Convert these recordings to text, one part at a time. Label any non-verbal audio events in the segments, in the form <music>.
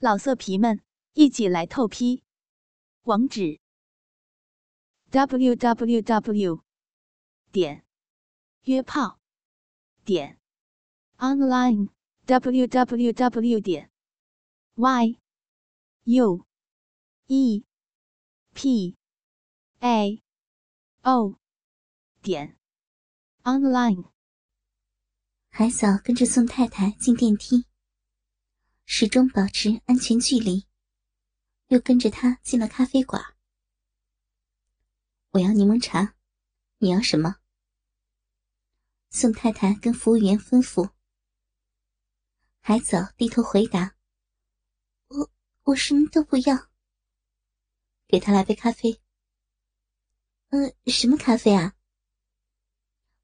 老色皮们，一起来透批！网址：w w w 点约炮点 online w w w 点 y u e p a o 点 online。海嫂跟着宋太太进电梯。始终保持安全距离，又跟着他进了咖啡馆。我要柠檬茶，你要什么？宋太太跟服务员吩咐。海藻低头回答：“我我什么都不要。”给他来杯咖啡。呃，什么咖啡啊？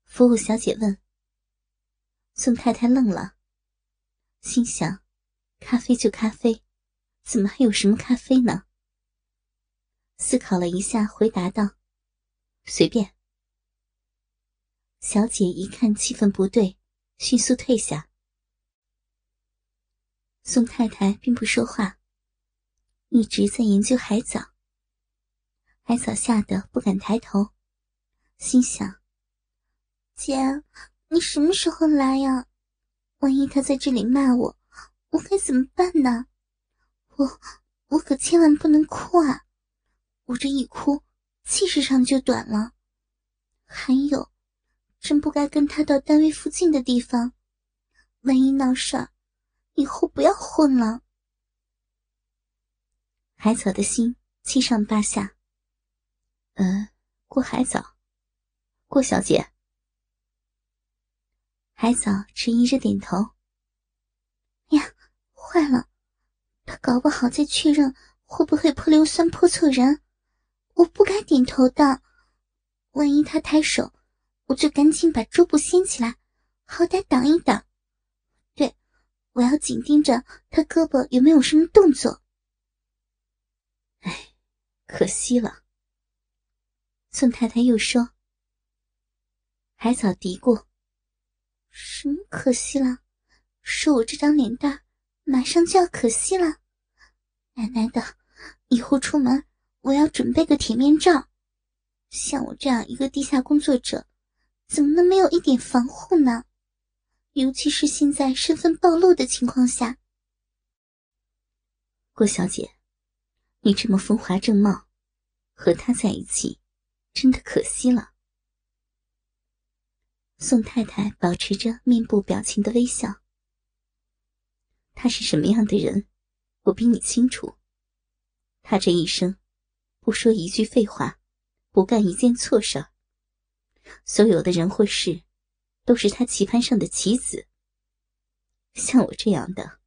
服务小姐问。宋太太愣了，心想。咖啡就咖啡，怎么还有什么咖啡呢？思考了一下，回答道：“随便。”小姐一看气氛不对，迅速退下。宋太太并不说话，一直在研究海藻。海藻吓得不敢抬头，心想：“姐，你什么时候来呀？万一他在这里骂我……”我该怎么办呢？我我可千万不能哭啊！我这一哭，气势上就短了。还有，真不该跟他到单位附近的地方，万一闹事儿，以后不要混了。海藻的心七上八下。嗯，郭海藻，郭小姐。海藻迟疑着点头。坏了，他搞不好再确认会不会泼硫酸泼错人，我不该点头的。万一他抬手，我就赶紧把桌布掀起来，好歹挡一挡。对，我要紧盯着他胳膊有没有什么动作。哎，可惜了。宋太太又说：“海藻嘀咕，什么可惜了？说我这张脸蛋。”马上就要可惜了，奶奶的！以后出门我要准备个铁面罩。像我这样一个地下工作者，怎么能没有一点防护呢？尤其是现在身份暴露的情况下。郭小姐，你这么风华正茂，和他在一起，真的可惜了。宋太太保持着面部表情的微笑。他是什么样的人，我比你清楚。他这一生，不说一句废话，不干一件错事所有的人或事，都是他棋盘上的棋子。像我这样的，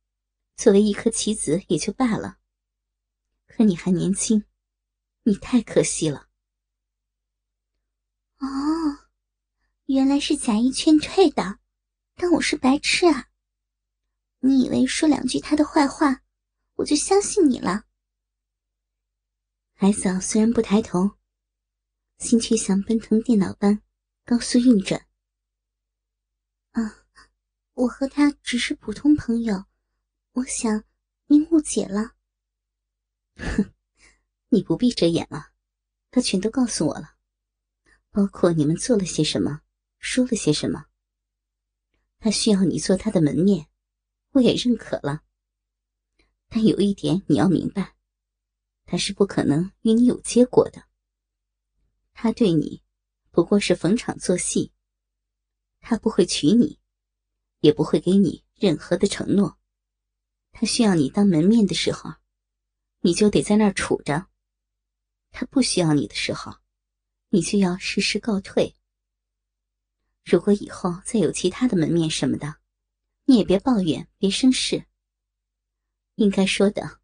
作为一颗棋子也就罢了。可你还年轻，你太可惜了。哦，原来是假意劝退的，当我是白痴啊。你以为说两句他的坏话，我就相信你了？海嫂虽然不抬头，心却像奔腾电脑般高速运转。啊，我和他只是普通朋友，我想您误解了。哼，你不必遮掩了，他全都告诉我了，包括你们做了些什么，说了些什么。他需要你做他的门面。我也认可了，但有一点你要明白，他是不可能与你有结果的。他对你不过是逢场作戏，他不会娶你，也不会给你任何的承诺。他需要你当门面的时候，你就得在那儿杵着；他不需要你的时候，你就要适时告退。如果以后再有其他的门面什么的，你也别抱怨，别生事。应该说的，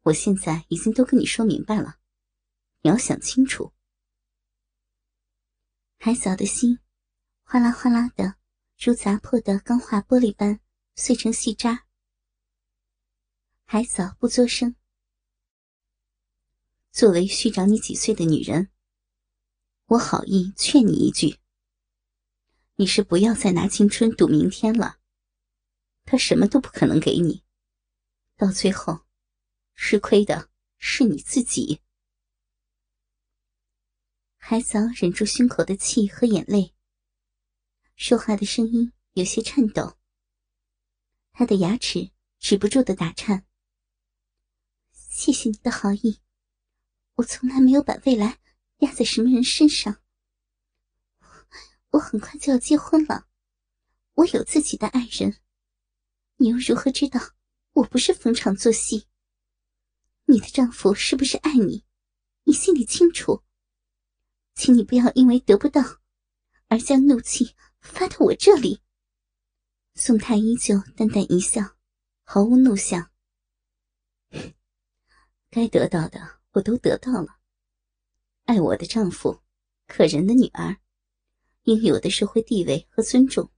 我现在已经都跟你说明白了，你要想清楚。海嫂的心哗啦哗啦的，如砸破的钢化玻璃般碎成细渣。海嫂不作声。作为虚长你几岁的女人，我好意劝你一句：你是不要再拿青春赌明天了。他什么都不可能给你，到最后吃亏的是你自己。海藻忍住胸口的气和眼泪，说话的声音有些颤抖。他的牙齿止不住的打颤。谢谢你的好意，我从来没有把未来压在什么人身上。我很快就要结婚了，我有自己的爱人，你又如何知道我不是逢场作戏？你的丈夫是不是爱你？你心里清楚。请你不要因为得不到，而将怒气发到我这里。宋太依旧淡淡一笑，毫无怒相。<laughs> 该得到的我都得到了。爱我的丈夫，可人的女儿，应有的社会地位和尊重。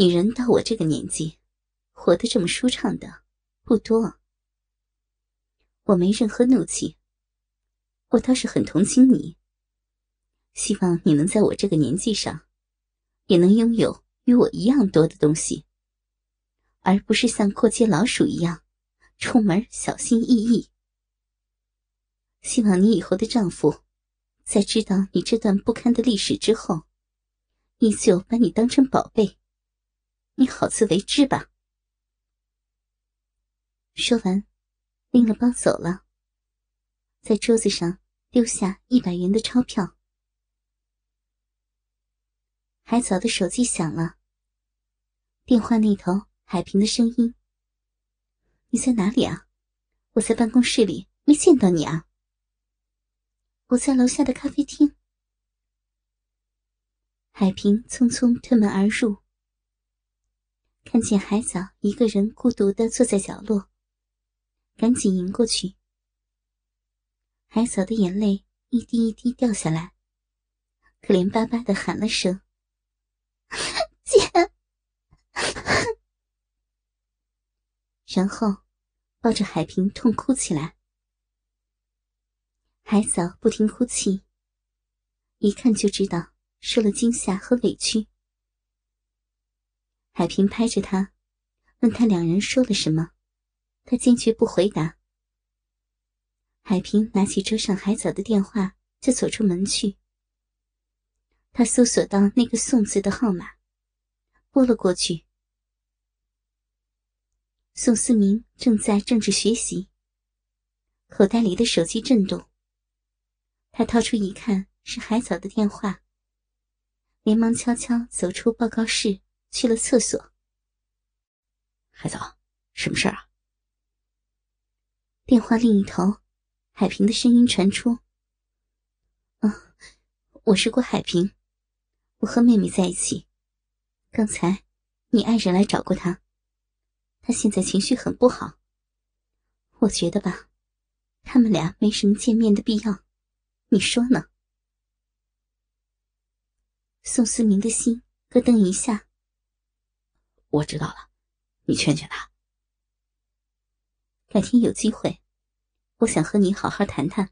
女人到我这个年纪，活得这么舒畅的不多。我没任何怒气，我倒是很同情你。希望你能在我这个年纪上，也能拥有与我一样多的东西，而不是像过街老鼠一样，出门小心翼翼。希望你以后的丈夫，在知道你这段不堪的历史之后，依旧把你当成宝贝。你好自为之吧。说完，拎了包走了，在桌子上丢下一百元的钞票。海藻的手机响了。电话那头，海平的声音：“你在哪里啊？我在办公室里，没见到你啊。”“我在楼下的咖啡厅。”海平匆匆推门而入，看见海藻一个人孤独的坐在角落，赶紧迎过去。海藻的眼泪一滴一滴掉下来，可怜巴巴的喊了声。姐，然后抱着海平痛哭起来。海藻不停哭泣，一看就知道受了惊吓和委屈。海平拍着他，问他两人说了什么，他坚决不回答。海平拿起桌上海藻的电话，就走出门去。他搜索到那个宋字的号码，拨了过去。宋思明正在政治学习，口袋里的手机震动。他掏出一看，是海藻的电话，连忙悄悄走出报告室，去了厕所。海藻，什么事儿啊？电话另一头，海平的声音传出：“嗯，我是郭海平。”我和妹妹在一起，刚才你爱人来找过她，她现在情绪很不好。我觉得吧，他们俩没什么见面的必要，你说呢？宋思明的心咯噔一下。我知道了，你劝劝他。改天有机会，我想和你好好谈谈。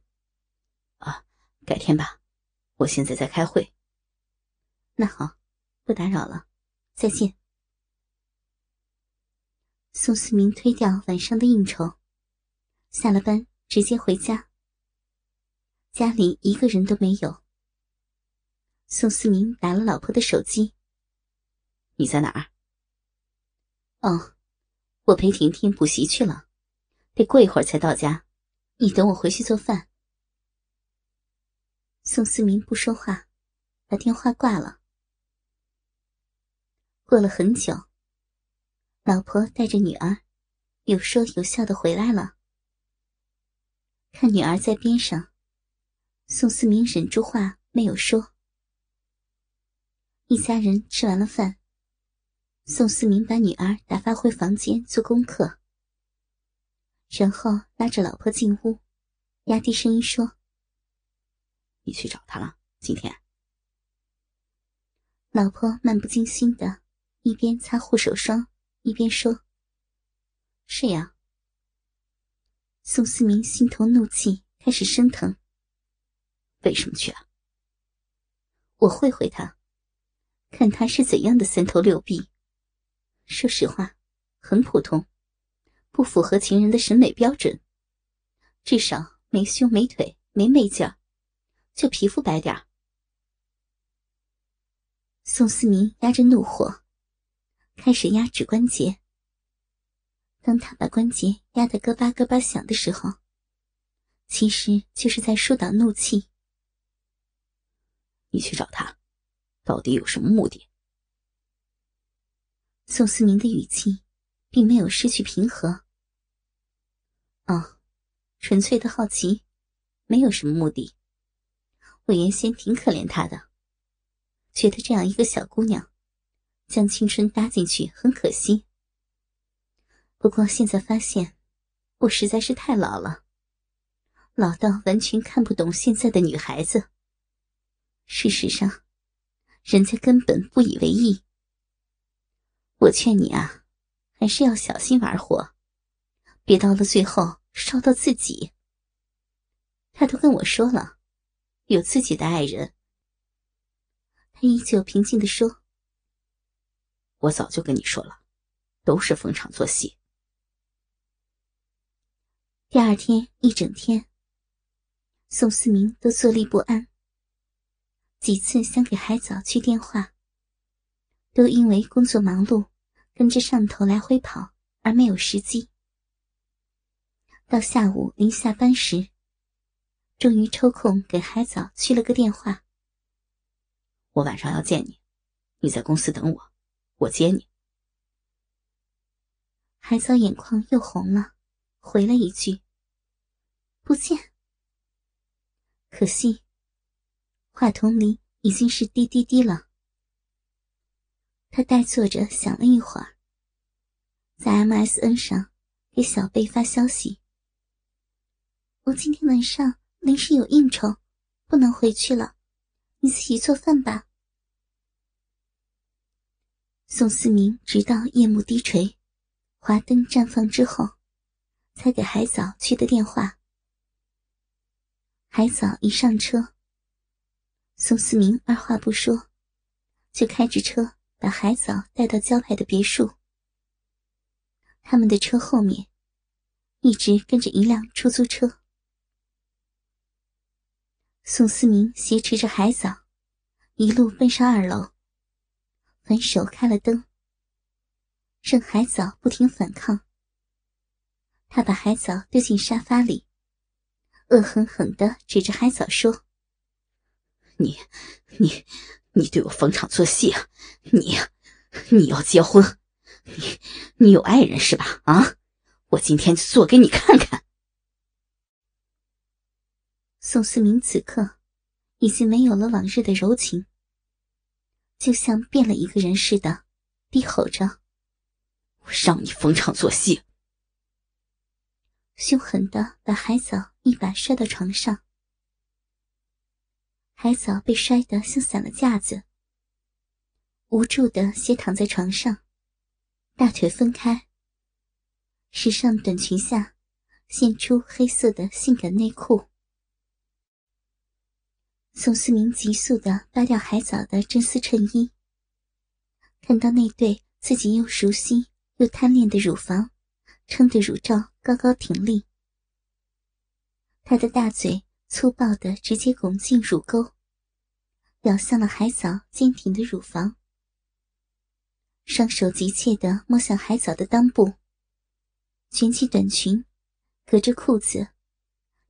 啊，改天吧，我现在在开会。那好，不打扰了，再见。宋思明推掉晚上的应酬，下了班直接回家。家里一个人都没有。宋思明打了老婆的手机：“你在哪儿？”“哦，我陪婷婷补习去了，得过一会儿才到家。你等我回去做饭。”宋思明不说话，把电话挂了。过了很久，老婆带着女儿，有说有笑的回来了。看女儿在边上，宋思明忍住话没有说。一家人吃完了饭，宋思明把女儿打发回房间做功课，然后拉着老婆进屋，压低声音说：“你去找他了，今天。”老婆漫不经心的。一边擦护手霜，一边说：“是呀。”宋思明心头怒气开始升腾。为什么去啊？我会回他，看他是怎样的三头六臂。说实话，很普通，不符合情人的审美标准，至少没胸没腿没媚劲儿，就皮肤白点儿。宋思明压着怒火，开始压指关节。当他把关节压得咯巴咯巴响的时候，其实就是在疏导怒气。你去找他，到底有什么目的？宋思明的语气并没有失去平和。哦，纯粹的好奇，没有什么目的。我原先挺可怜她的，觉得这样一个小姑娘，将青春搭进去很可惜。不过现在发现，我实在是太老了，老到完全看不懂现在的女孩子。事实上，人家根本不以为意。我劝你啊，还是要小心玩火，别到了最后烧到自己。他都跟我说了，有自己的爱人。他依旧平静的说：“我早就跟你说了，都是逢场作戏。”第二天一整天，宋思明都坐立不安。几次想给海藻去电话，都因为工作忙碌，跟着上头来回跑而没有时机。到下午临下班时，终于抽空给海藻去了个电话。我晚上要见你，你在公司等我，我接你。海藻眼眶又红了，回了一句。不见。可惜，话筒里已经是滴滴滴了。他呆坐着想了一会儿，在 MSN 上给小贝发消息：“我今天晚上临时有应酬，不能回去了，你自己做饭吧。”宋思明直到夜幕低垂，华灯绽放之后，才给海藻去的电话。海藻一上车，宋思明二话不说，就开着车把海藻带到郊外的别墅。他们的车后面，一直跟着一辆出租车。宋思明挟持着海藻，一路奔上二楼，反手开了灯，任海藻不停反抗。他把海藻丢进沙发里。恶狠狠地指着海藻说：“你，你，你对我逢场作戏啊！你，你要结婚？你，你有爱人是吧？啊！我今天就做给你看看。”宋思明此刻已经没有了往日的柔情，就像变了一个人似的，低吼着：“我让你逢场作戏！”凶狠的把海藻一把摔到床上，海藻被摔得像散了架子，无助的斜躺在床上，大腿分开，时尚短裙下现出黑色的性感内裤。宋思明急速的扒掉海藻的真丝衬衣，看到那对自己又熟悉又贪恋的乳房。撑得乳罩高高挺立，他的大嘴粗暴的直接拱进乳沟，咬向了海藻坚挺的乳房。双手急切的摸向海藻的裆部，卷起短裙，隔着裤子，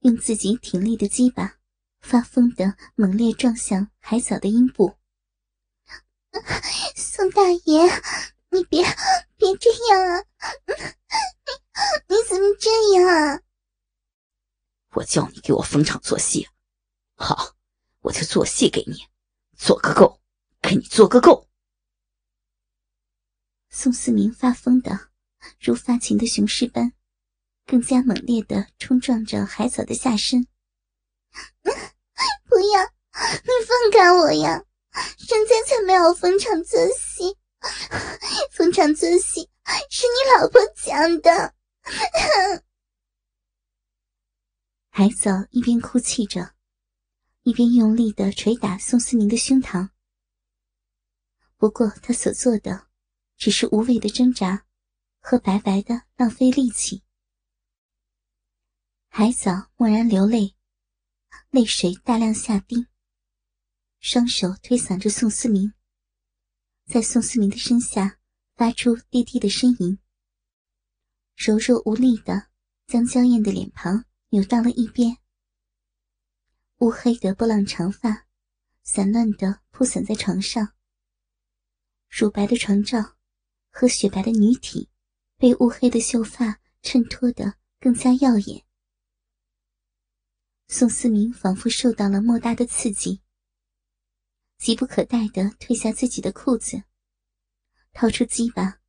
用自己挺立的鸡巴发疯的猛烈撞向海藻的阴部。<laughs> 宋大爷，你别别这样啊！<laughs> <laughs> 你怎么这样？我叫你给我逢场作戏，好，我就做戏给你，做个够，给你做个够。宋思明发疯的，如发情的雄狮般，更加猛烈的冲撞着海藻的下身。<laughs> 不要，你放开我呀！人家才没有逢场作戏，<laughs> 逢场作戏是你老婆讲的。<laughs> 海藻一边哭泣着，一边用力的捶打宋思明的胸膛。不过他所做的，只是无谓的挣扎和白白的浪费力气。海藻默然流泪，泪水大量下滴，双手推搡着宋思明，在宋思明的身下发出低低的呻吟，柔弱无力的将娇艳的脸庞扭到了一边。乌黑的波浪长发，散乱的铺散在床上。乳白的床罩和雪白的女体，被乌黑的秀发衬托得更加耀眼。宋思明仿佛受到了莫大的刺激，急不可待地褪下自己的裤子，掏出鸡巴，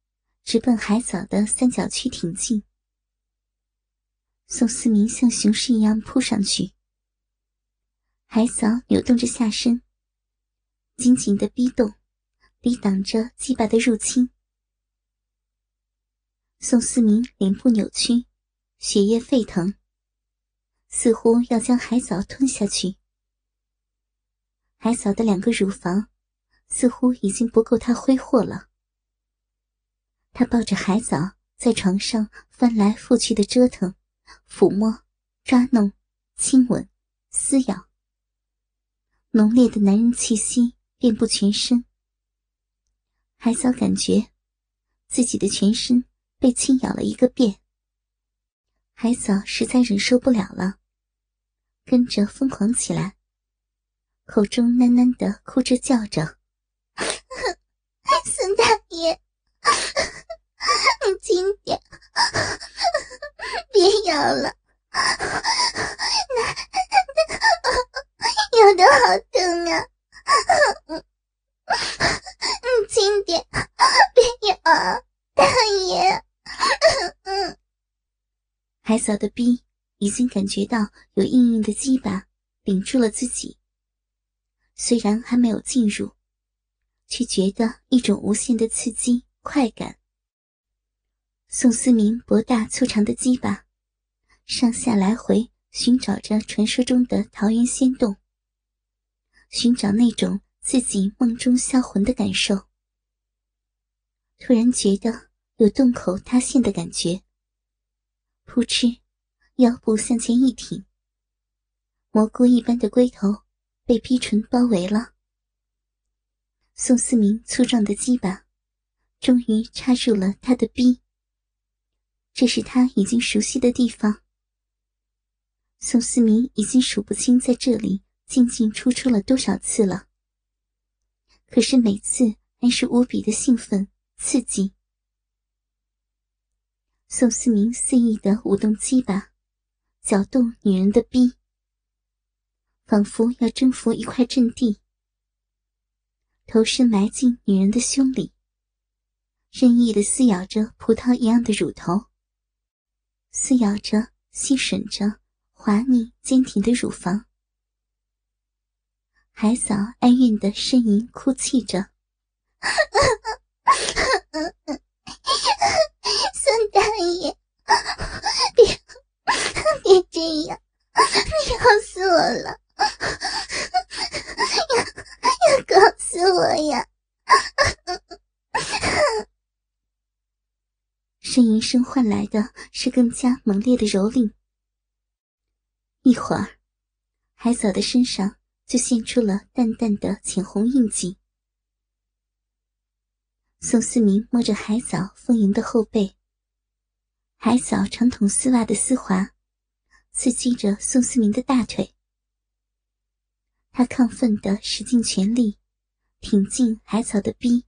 直奔海藻的三角区挺进。宋思明像雄狮一样扑上去。海藻扭动着下身，紧紧的逼动，抵挡着鸡巴的入侵。宋思明脸部扭曲，血液沸腾，似乎要将海藻吞下去。海藻的两个乳房似乎已经不够他挥霍了。他抱着海藻在床上翻来覆去的折腾、抚摸、抓弄、亲吻、撕咬。浓烈的男人气息遍布全身，海藻感觉自己的全身被轻咬了一个遍。海藻实在忍受不了了，跟着疯狂起来，口中喃喃的哭着叫着：“ <laughs> 孙大爷，<laughs> 你轻点，别咬了。”咬的好疼啊！你轻点，别咬，大爷。海嫂的逼已经感觉到有硬硬的鸡巴顶住了自己，虽然还没有进入，却觉得一种无限的刺激快感。宋思明博大粗长的鸡巴，上下来回寻找着传说中的桃源仙洞。寻找那种自己梦中销魂的感受，突然觉得有洞口塌陷的感觉。扑哧，腰部向前一挺，蘑菇一般的龟头被逼唇包围了。宋思明粗壮的鸡巴终于插入了他的逼，这是他已经熟悉的地方。宋思明已经数不清在这里。进进出出了多少次了？可是每次还是无比的兴奋刺激。宋思明肆意的舞动鸡巴，搅动女人的逼，仿佛要征服一块阵地。头身埋进女人的胸里，任意的撕咬着葡萄一样的乳头，撕咬着、吸吮着滑腻坚挺的乳房。海藻哀怨的呻吟、哭泣着：“ <laughs> 孙大爷，别别这样，你要死我了！要要搞死我呀！”呻吟声换来的是更加猛烈的蹂躏。一会儿，海藻的身上。就现出了淡淡的浅红印记。宋思明摸着海藻丰盈的后背，海藻长筒丝袜的丝滑，刺激着宋思明的大腿。他亢奋的使尽全力，挺进海藻的逼，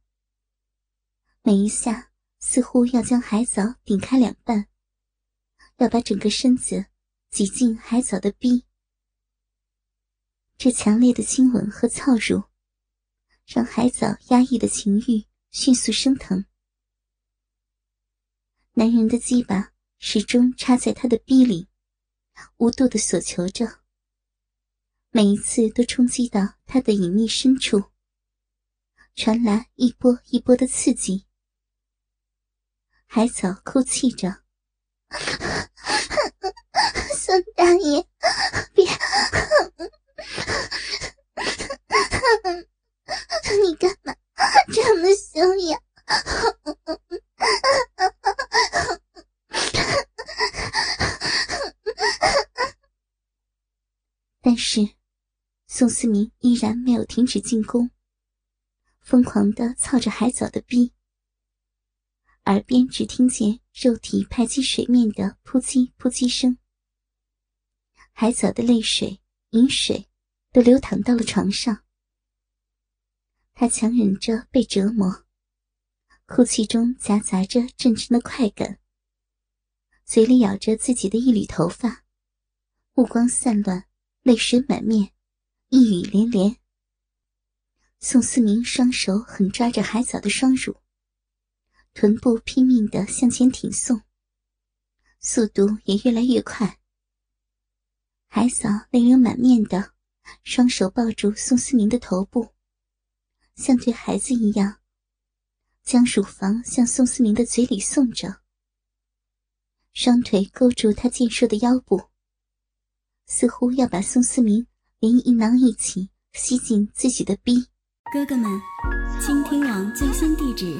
每一下似乎要将海藻顶开两半，要把整个身子挤进海藻的逼。这强烈的亲吻和操乳，让海藻压抑的情欲迅速升腾。男人的鸡巴始终插在他的逼里，无度的索求着。每一次都冲击到他的隐秘深处，传来一波一波的刺激。海草哭泣着：“孙大爷，别，你干嘛这么凶呀？<laughs> 但是，宋思明依然没有停止进攻，疯狂的操着海藻的逼。只听见肉体拍击水面的扑击扑击声，海藻的泪水、饮水都流淌到了床上。他强忍着被折磨，哭泣中夹杂着阵阵的快感，嘴里咬着自己的一缕头发，目光散乱，泪水满面，一语连连。宋思明双手狠抓着海藻的双乳，臀部拼命的向前挺送，速度也越来越快。海嫂泪流满面的，双手抱住宋思明的头部。像对孩子一样，将乳房向宋思明的嘴里送着，双腿勾住他健硕的腰部，似乎要把宋思明连一囊一起吸进自己的逼。哥哥们，倾听网最新地址，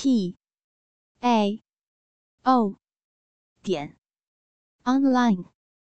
p a o 点 online。